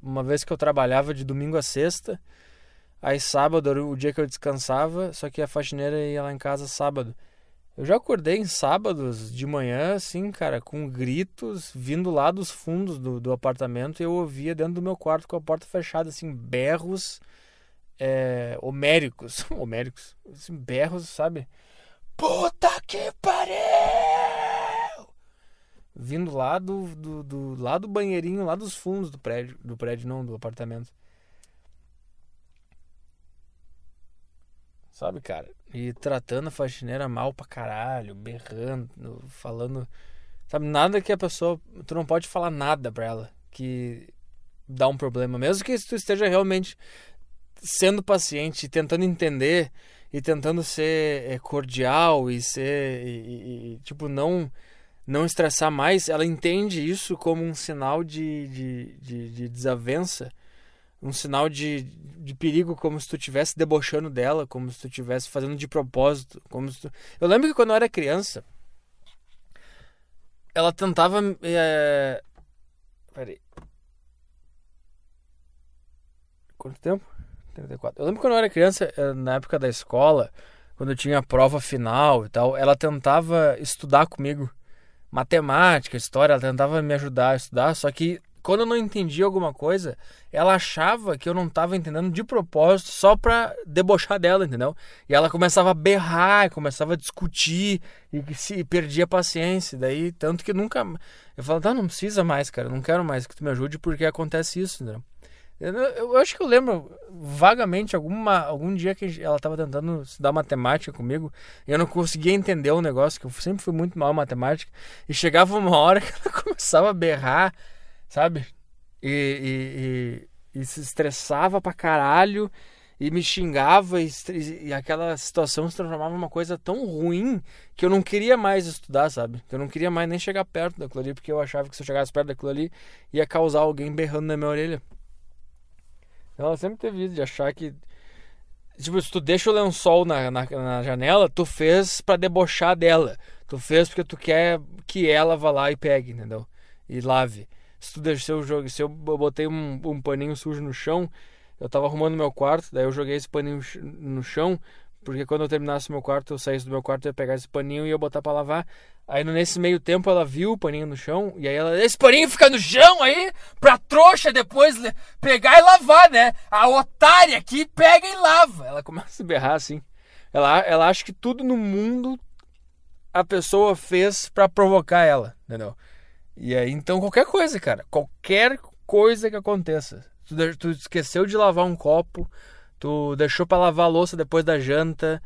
uma vez que eu trabalhava de domingo a sexta. Aí sábado era o dia que eu descansava, só que a faxineira ia lá em casa sábado. Eu já acordei em sábados de manhã, assim, cara, com gritos vindo lá dos fundos do, do apartamento e eu ouvia dentro do meu quarto com a porta fechada, assim, berros é, homéricos. homéricos. Assim, berros, sabe? Puta que pariu! Vindo lá do, do, do, lá do banheirinho, lá dos fundos do prédio. Do prédio, não, do apartamento. Sabe, cara? E tratando a faxineira mal pra caralho, berrando, falando. Sabe, nada que a pessoa. Tu não pode falar nada pra ela que dá um problema. Mesmo que tu esteja realmente sendo paciente, tentando entender e tentando ser é, cordial e ser. E, e, tipo, não não estressar mais, ela entende isso como um sinal de, de, de, de desavença um sinal de, de perigo, como se tu estivesse debochando dela, como se tu estivesse fazendo de propósito. Como tu... Eu lembro que quando eu era criança, ela tentava. É... Peraí. Quanto tempo? 34. Eu lembro quando eu era criança, é, na época da escola, quando eu tinha a prova final e tal, ela tentava estudar comigo. Matemática, história, ela tentava me ajudar a estudar, só que quando eu não entendia alguma coisa, ela achava que eu não estava entendendo de propósito só pra debochar dela, entendeu? E ela começava a berrar, começava a discutir e se perdia a paciência. Daí, tanto que nunca. Eu falava, tá, não precisa mais, cara, não quero mais que tu me ajude porque acontece isso, entendeu? Eu, eu, acho que eu lembro vagamente alguma, algum dia que ela estava tentando estudar matemática comigo e eu não conseguia entender o negócio, que eu sempre fui muito mal em matemática. E chegava uma hora que ela começava a berrar, sabe? E, e, e, e se estressava pra caralho e me xingava e, e, aquela situação se transformava em uma coisa tão ruim que eu não queria mais estudar, sabe? Eu não queria mais nem chegar perto daquilo ali, porque eu achava que se eu chegasse perto daquilo ali ia causar alguém berrando na minha orelha. Ela sempre teve isso de achar que. Tipo, se tu deixa o lençol na, na, na janela, tu fez para debochar dela. Tu fez porque tu quer que ela vá lá e pegue, entendeu? E lave. Se tu deixou o jogo, se eu botei um, um paninho sujo no chão, eu tava arrumando meu quarto, daí eu joguei esse paninho no chão, porque quando eu terminasse meu quarto, eu saísse do meu quarto, eu ia pegar esse paninho e ia botar para lavar. Aí nesse meio tempo ela viu o paninho no chão, e aí ela, esse paninho fica no chão aí, pra trouxa depois pegar e lavar, né? A otária aqui pega e lava. Ela começa a berrar assim. Ela, ela acha que tudo no mundo a pessoa fez para provocar ela, entendeu? E aí, então, qualquer coisa, cara, qualquer coisa que aconteça. Tu, tu esqueceu de lavar um copo, tu deixou para lavar a louça depois da janta,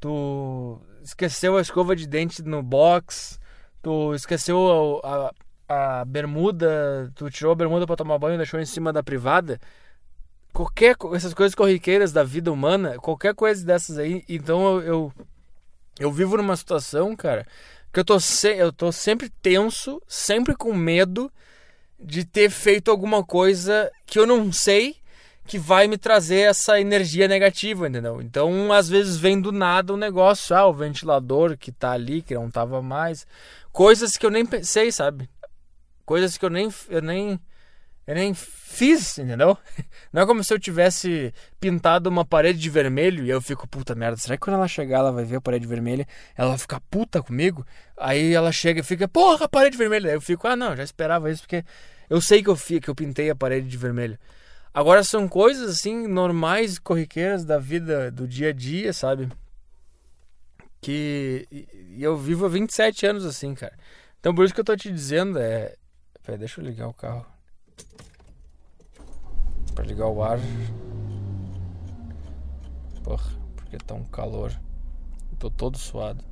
tu esqueceu a escova de dente no box, tu esqueceu a, a, a bermuda, tu tirou a bermuda para tomar banho e deixou em cima da privada. Qualquer essas coisas corriqueiras da vida humana, qualquer coisa dessas aí, então eu, eu, eu vivo numa situação, cara, que eu tô, se, eu tô sempre tenso, sempre com medo de ter feito alguma coisa que eu não sei que vai me trazer essa energia negativa, entendeu? Então, às vezes vem do nada um negócio, ah, o ventilador que tá ali, que não tava mais. Coisas que eu nem pensei, sabe? Coisas que eu nem eu nem eu nem fiz, entendeu? Não é como se eu tivesse pintado uma parede de vermelho e eu fico, puta merda, será que quando ela chegar ela vai ver a parede vermelha, ela vai ficar puta comigo? Aí ela chega e fica, porra, a parede vermelha. Aí eu fico, ah, não, já esperava isso porque eu sei que eu, que eu pintei a parede de vermelho. Agora são coisas assim normais, corriqueiras da vida do dia a dia, sabe? Que e eu vivo há 27 anos assim, cara. Então por isso que eu tô te dizendo é, Peraí, deixa eu ligar o carro. Para ligar o ar. Porra, porque tá um calor. Tô todo suado.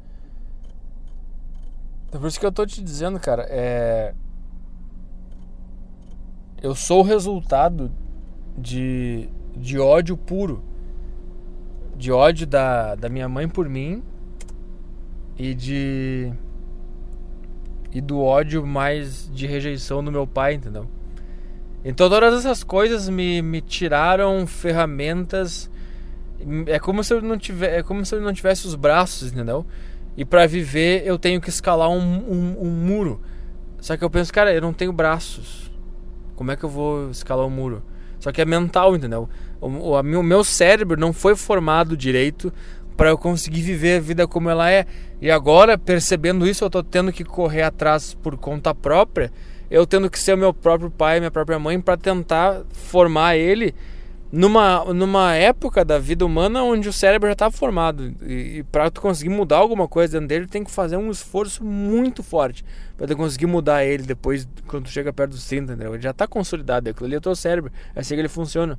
Então por isso que eu tô te dizendo, cara, é eu sou o resultado de, de ódio puro. De ódio da, da minha mãe por mim e de. E do ódio mais de rejeição do meu pai, entendeu? Então todas essas coisas me, me tiraram ferramentas. É como se eu não tivesse, é como se eu não tivesse os braços, entendeu? E para viver eu tenho que escalar um, um, um, muro. Só que eu penso, cara, eu não tenho braços. Como é que eu vou escalar um muro? Só que é mental, entendeu? O, o, o meu cérebro não foi formado direito para eu conseguir viver a vida como ela é. E agora, percebendo isso, eu tô tendo que correr atrás por conta própria. Eu tendo que ser o meu próprio pai, minha própria mãe, para tentar formar ele numa, numa época da vida humana onde o cérebro já está formado. E, e para tu conseguir mudar alguma coisa dentro dele, tem que fazer um esforço muito forte para conseguir mudar ele depois, quando tu chega perto dos 30, entendeu? Ele já está consolidado, aquilo ali é o teu cérebro, é assim que ele funciona.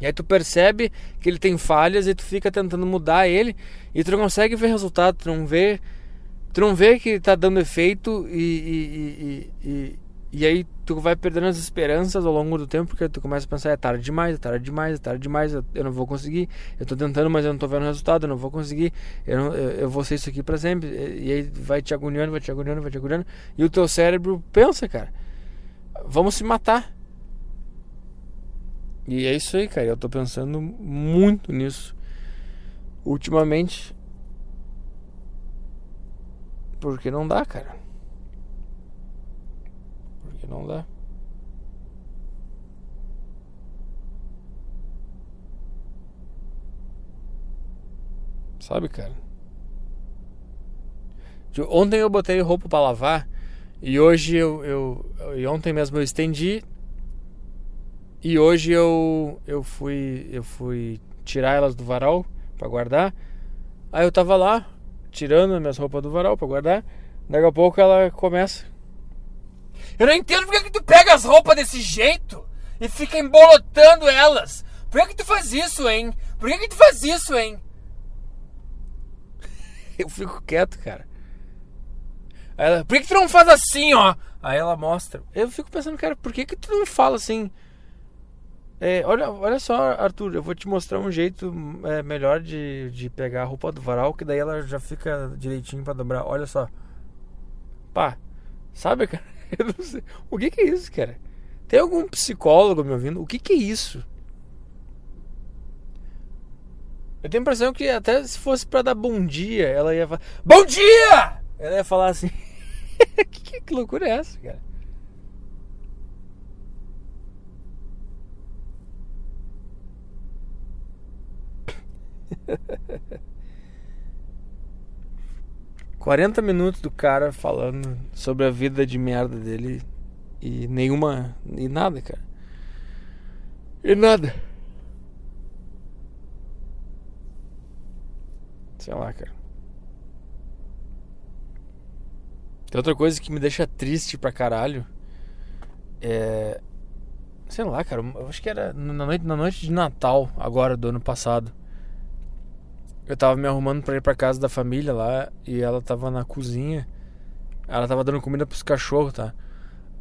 E aí tu percebe que ele tem falhas e tu fica tentando mudar ele e tu não consegue ver resultado, tu não vê, tu não vê que está dando efeito e, e, e, e aí tu vai perdendo as esperanças ao longo do tempo, porque tu começa a pensar, é tarde demais, é tarde demais, é tarde demais, eu, não vou conseguir, eu tô tentando, mas eu não tô vendo resultado, eu não vou conseguir, eu, não, eu, eu vou ser isso aqui para sempre. E aí vai te agoniando, vai te agoniando, vai te agoniando, e o teu cérebro pensa, cara, vamos se matar. E é isso aí, cara, eu tô pensando muito nisso ultimamente. Porque não dá, cara. Não dá. Sabe, cara? Ontem eu botei roupa para lavar E hoje eu, eu. E ontem mesmo eu estendi. E hoje eu. Eu fui. Eu fui tirar elas do varal para guardar. Aí eu tava lá, tirando minhas roupas do varal para guardar. Daqui a pouco ela começa. Eu não entendo porque que tu pega as roupas desse jeito e fica embolotando elas. Por que, que tu faz isso, hein? Por que, que tu faz isso, hein? Eu fico quieto, cara. Aí ela, por que, que tu não faz assim, ó? Aí ela mostra. Eu fico pensando, cara, por que, que tu não fala assim? É, olha, olha só, Arthur, eu vou te mostrar um jeito é, melhor de, de pegar a roupa do varal, que daí ela já fica direitinho para dobrar. Olha só. Pá, sabe, cara? Eu não sei. O que, que é isso, cara? Tem algum psicólogo me ouvindo? O que, que é isso? Eu tenho a impressão que até se fosse para dar bom dia, ela ia falar: Bom dia! Ela ia falar assim: que, que loucura é essa, cara? 40 minutos do cara falando sobre a vida de merda dele e nenhuma. e nada, cara. E nada. Sei lá, cara. Tem outra coisa que me deixa triste pra caralho. É. Sei lá, cara. Eu acho que era na noite, na noite de Natal, agora, do ano passado. Eu tava me arrumando para ir para casa da família lá e ela tava na cozinha. Ela tava dando comida pros cachorros, tá?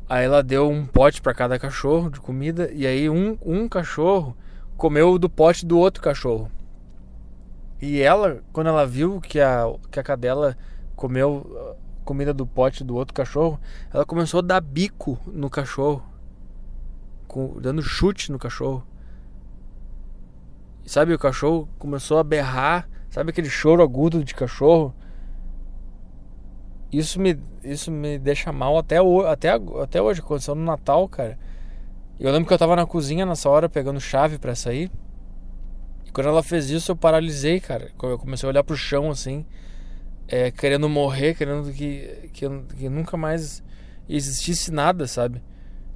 Aí ela deu um pote para cada cachorro de comida e aí um, um cachorro comeu do pote do outro cachorro. E ela, quando ela viu que a, que a cadela comeu uh, comida do pote do outro cachorro, ela começou a dar bico no cachorro, com, dando chute no cachorro. Sabe, o cachorro começou a berrar Sabe aquele choro agudo de cachorro? Isso me, isso me deixa mal até, até, até hoje. Aconteceu no Natal, cara. Eu lembro que eu tava na cozinha nessa hora pegando chave para sair. E quando ela fez isso, eu paralisei, cara. Eu comecei a olhar pro chão assim, é, querendo morrer, querendo que, que, que nunca mais existisse nada, sabe?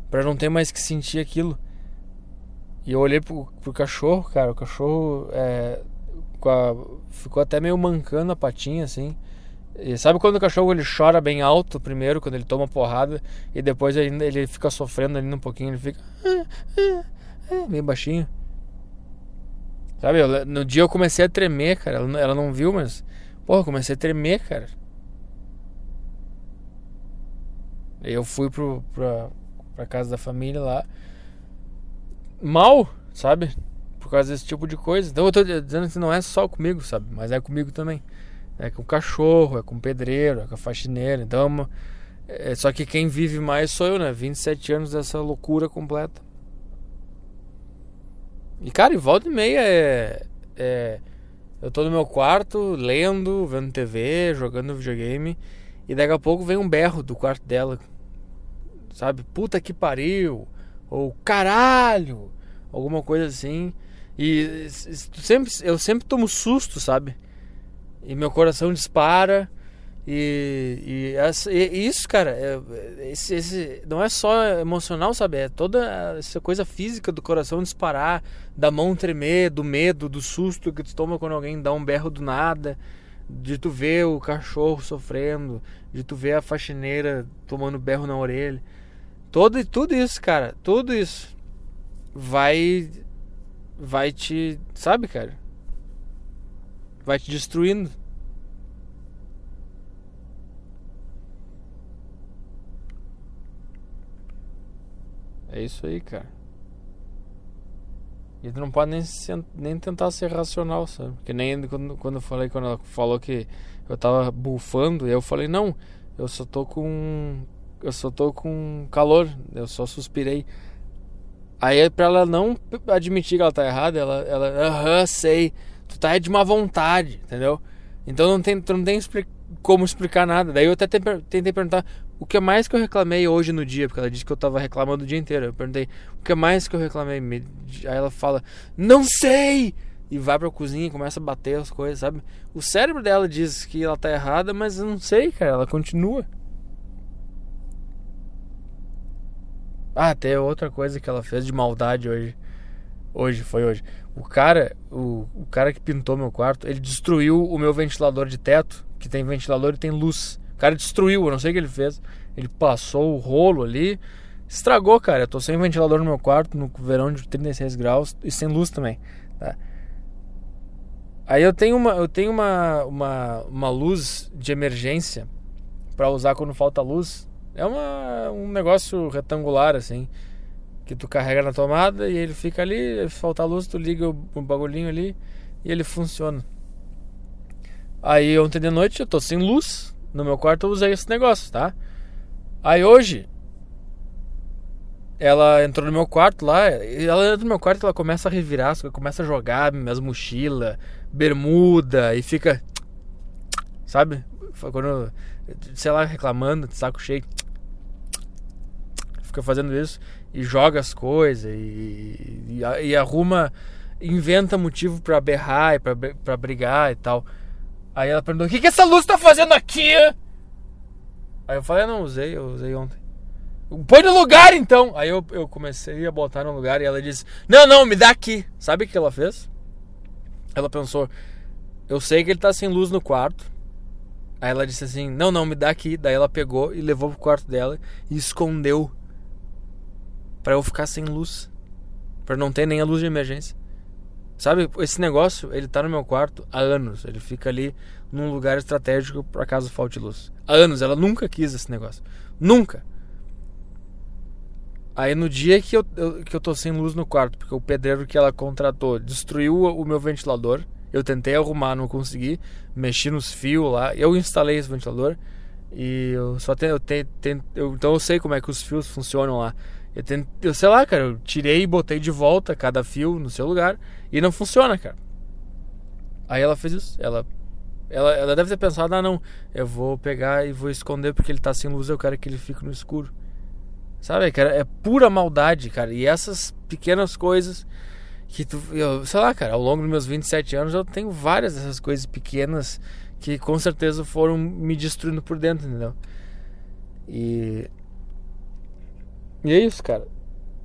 Pra não ter mais que sentir aquilo. E eu olhei pro, pro cachorro, cara. O cachorro é, ficou até meio mancando a patinha assim. E sabe quando o cachorro ele chora bem alto primeiro, quando ele toma porrada, e depois ele, ele fica sofrendo ali um pouquinho, ele fica meio baixinho. Sabe, eu, no dia eu comecei a tremer, cara. Ela, ela não viu, mas. Porra, eu comecei a tremer, cara. Eu fui pro, pra, pra casa da família lá. Mal, sabe? Causa desse tipo de coisa. Então eu tô dizendo que não é só comigo, sabe? Mas é comigo também. É com o cachorro, é com o pedreiro, é com a faxineira. Então, é, só que quem vive mais sou eu, né? 27 anos dessa loucura completa. E cara, e volta e meia é, é. Eu tô no meu quarto, lendo, vendo TV, jogando videogame. E daqui a pouco vem um berro do quarto dela. Sabe? Puta que pariu. Ou caralho. Alguma coisa assim. E sempre, eu sempre tomo susto, sabe? E meu coração dispara. E, e, essa, e isso, cara, é, esse, esse, não é só emocional, sabe? É toda essa coisa física do coração disparar, da mão tremer, do medo, do susto que tu toma quando alguém dá um berro do nada, de tu ver o cachorro sofrendo, de tu ver a faxineira tomando berro na orelha. Todo, tudo isso, cara, tudo isso vai vai te. Sabe, cara? Vai te destruindo. É isso aí, cara. E tu não pode nem, nem tentar ser racional, sabe? Que nem quando, quando eu falei, quando ela falou que eu tava bufando, eu falei, não, eu só tô com. Eu só tô com calor, eu só suspirei. Aí pra ela não admitir que ela tá errada, ela, ela, aham, sei, tu tá de má vontade, entendeu? Então não tem, tu não tem como explicar nada. Daí eu até tentei perguntar o que mais que eu reclamei hoje no dia, porque ela disse que eu tava reclamando o dia inteiro. Eu perguntei o que mais que eu reclamei. Aí ela fala, não sei! E vai pra cozinha e começa a bater as coisas, sabe? O cérebro dela diz que ela tá errada, mas eu não sei, cara, ela continua. Ah, até outra coisa que ela fez de maldade hoje. Hoje, foi hoje. O cara, o, o cara que pintou meu quarto, ele destruiu o meu ventilador de teto, que tem ventilador e tem luz. O cara destruiu, eu não sei o que ele fez. Ele passou o rolo ali, estragou, cara. Eu tô sem ventilador no meu quarto no verão de 36 graus e sem luz também, tá? Aí eu tenho uma, eu tenho uma, uma, uma luz de emergência para usar quando falta luz. É uma, um negócio retangular assim, que tu carrega na tomada e ele fica ali, falta luz, tu liga o, o bagulhinho ali e ele funciona. Aí ontem de noite eu tô sem luz no meu quarto, eu usei esse negócio, tá? Aí hoje ela entrou no meu quarto lá, ela entra no meu quarto, ela começa a revirar, começa a jogar minhas mochilas, bermuda e fica sabe? Quando sei lá reclamando, de saco cheio. Fica fazendo isso e joga as coisas e, e, e arruma inventa motivo para berrar e para brigar e tal. Aí ela perguntou: "O que que essa luz tá fazendo aqui?" Aí eu falei: eu "Não usei, eu usei ontem." Põe no lugar então. Aí eu, eu comecei a botar no lugar e ela disse: Não, não, me dá aqui. Sabe o que ela fez? Ela pensou: Eu sei que ele tá sem luz no quarto. Aí ela disse assim: Não, não, me dá aqui. Daí ela pegou e levou pro quarto dela e escondeu para eu ficar sem luz, para não ter nem a luz de emergência. Sabe, esse negócio, ele tá no meu quarto há anos. Ele fica ali num lugar estratégico para caso falte luz. Há anos, ela nunca quis esse negócio. Nunca. Aí no dia que eu, eu, que eu tô sem luz no quarto, porque o pedreiro que ela contratou destruiu o meu ventilador, eu tentei arrumar, não consegui, mexi nos fios lá, eu instalei esse ventilador e eu só tenho, eu tenho, eu, então eu sei como é que os fios funcionam lá. Eu, eu sei lá, cara, eu tirei e botei de volta cada fio no seu lugar e não funciona, cara. Aí ela fez isso, ela ela, ela deve ter pensado, ah não, eu vou pegar e vou esconder porque ele tá sem luz, eu quero que ele fique no escuro. Sabe, cara? É pura maldade, cara. E essas pequenas coisas que tu. Eu, sei lá, cara, ao longo dos meus 27 anos eu tenho várias dessas coisas pequenas que com certeza foram me destruindo por dentro, entendeu? E. E é isso, cara.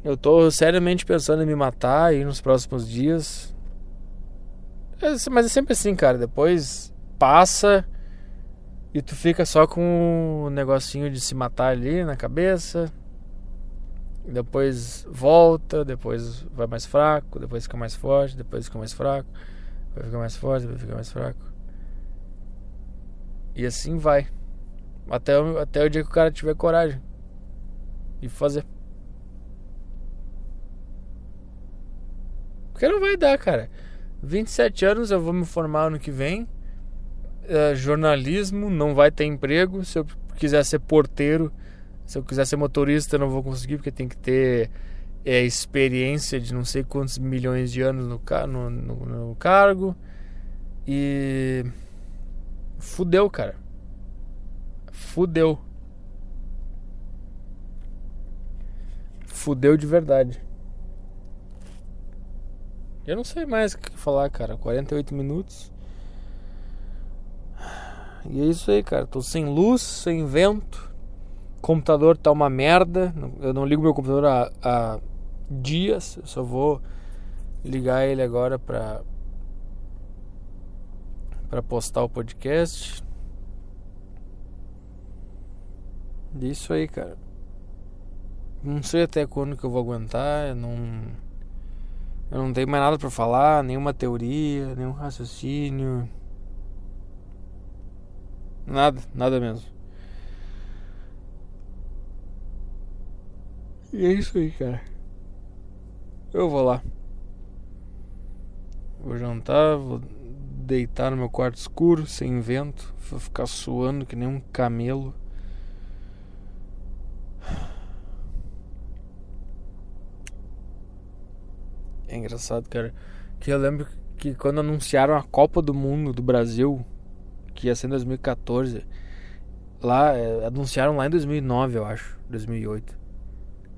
Eu tô seriamente pensando em me matar aí nos próximos dias. É, mas é sempre assim, cara. Depois passa e tu fica só com o negocinho de se matar ali na cabeça depois volta, depois vai mais fraco, depois fica mais forte, depois fica mais fraco, depois fica mais forte, depois fica mais fraco. E assim vai. Até, até o dia que o cara tiver coragem de fazer. Porque não vai dar, cara. 27 anos eu vou me formar ano que vem. É, jornalismo, não vai ter emprego. Se eu quiser ser porteiro, se eu quiser ser motorista, eu não vou conseguir, porque tem que ter é, experiência de não sei quantos milhões de anos no, no, no, no cargo. E. Fudeu, cara. Fudeu. Fudeu de verdade. Eu não sei mais o que falar, cara. 48 minutos. E é isso aí, cara. Tô sem luz, sem vento computador tá uma merda. Eu não ligo meu computador há, há dias. Eu só vou ligar ele agora para para postar o podcast. Isso aí, cara. Não sei até quando que eu vou aguentar. Eu não eu não tenho mais nada para falar, nenhuma teoria, nenhum raciocínio. Nada, nada mesmo. E é isso aí, cara. Eu vou lá. Vou jantar, vou deitar no meu quarto escuro, sem vento, vou ficar suando que nem um camelo. É engraçado, cara. Que eu lembro que quando anunciaram a Copa do Mundo do Brasil, que ia ser em 2014, lá, é, anunciaram lá em 2009, eu acho, 2008.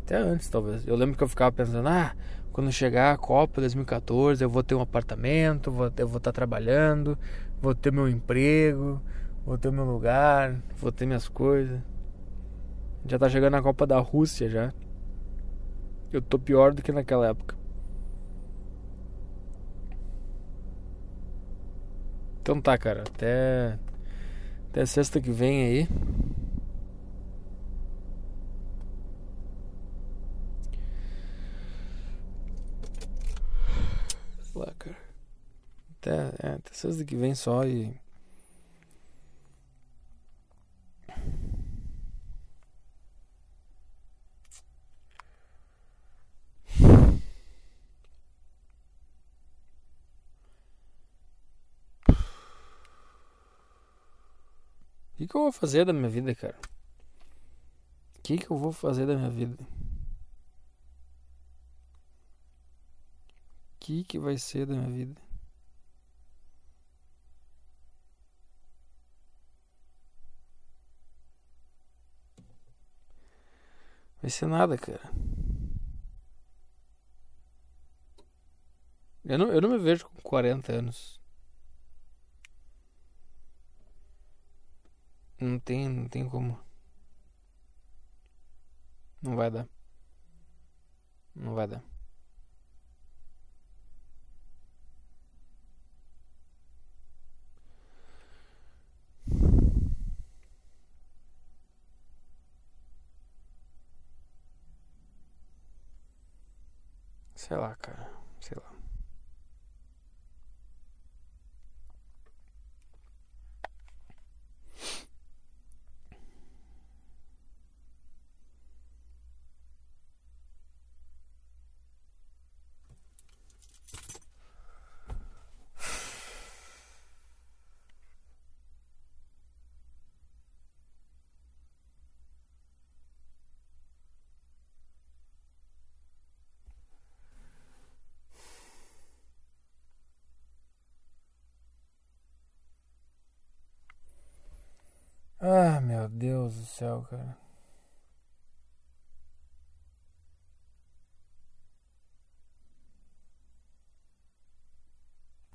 Até antes, talvez. Eu lembro que eu ficava pensando, ah, quando chegar a Copa 2014, eu vou ter um apartamento, vou, eu vou estar trabalhando, vou ter meu emprego, vou ter meu lugar, vou ter minhas coisas. Já tá chegando a Copa da Rússia já. Eu tô pior do que naquela época. Então tá, cara. Até. Até sexta que vem aí. Lá, cara. Até, é, até sexta que vem só e. O que, que eu vou fazer da minha vida, cara? O que, que eu vou fazer da minha vida? Que, que vai ser da minha vida? Vai ser nada, cara. Eu não, eu não me vejo com 40 anos. Não tem, não tem como. Não vai dar. Não vai dar. Sei lá, cara. Sei lá. Ah, meu Deus do céu, cara.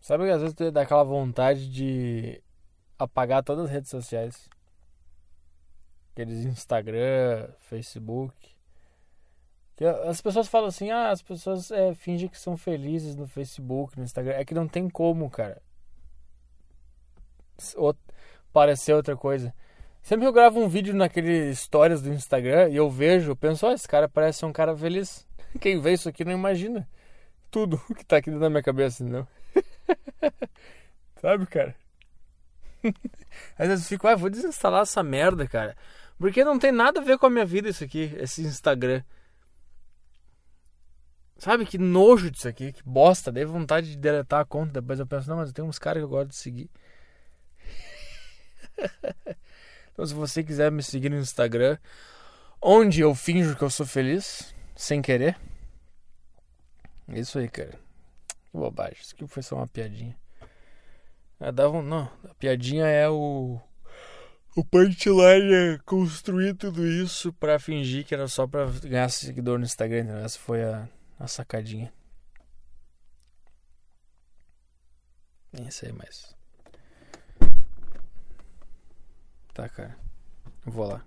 Sabe que às vezes tu dá aquela vontade de apagar todas as redes sociais? Aqueles Instagram, Facebook. Que as pessoas falam assim, ah, as pessoas é, fingem que são felizes no Facebook, no Instagram. É que não tem como, cara. Ou parecer outra coisa. Sempre que eu gravo um vídeo naquele stories do Instagram e eu vejo, eu penso, ó, oh, esse cara parece um cara feliz. Quem vê isso aqui não imagina tudo o que tá aqui dentro da minha cabeça, não. Sabe, cara? Às vezes eu fico, ah, vou desinstalar essa merda, cara. Porque não tem nada a ver com a minha vida isso aqui, esse Instagram. Sabe que nojo disso aqui, que bosta, dei vontade de deletar a conta. Depois eu penso, não, mas tem uns caras que eu gosto de seguir. Então, se você quiser me seguir no Instagram, onde eu finjo que eu sou feliz, sem querer. É isso aí, cara. Que bobagem. Isso aqui foi só uma piadinha. É, dava um, não, a piadinha é o. O punchline é construir tudo isso pra fingir que era só pra ganhar seguidor no Instagram. Essa foi a, a sacadinha. Nem sei mais. Tá, cara. vou lá.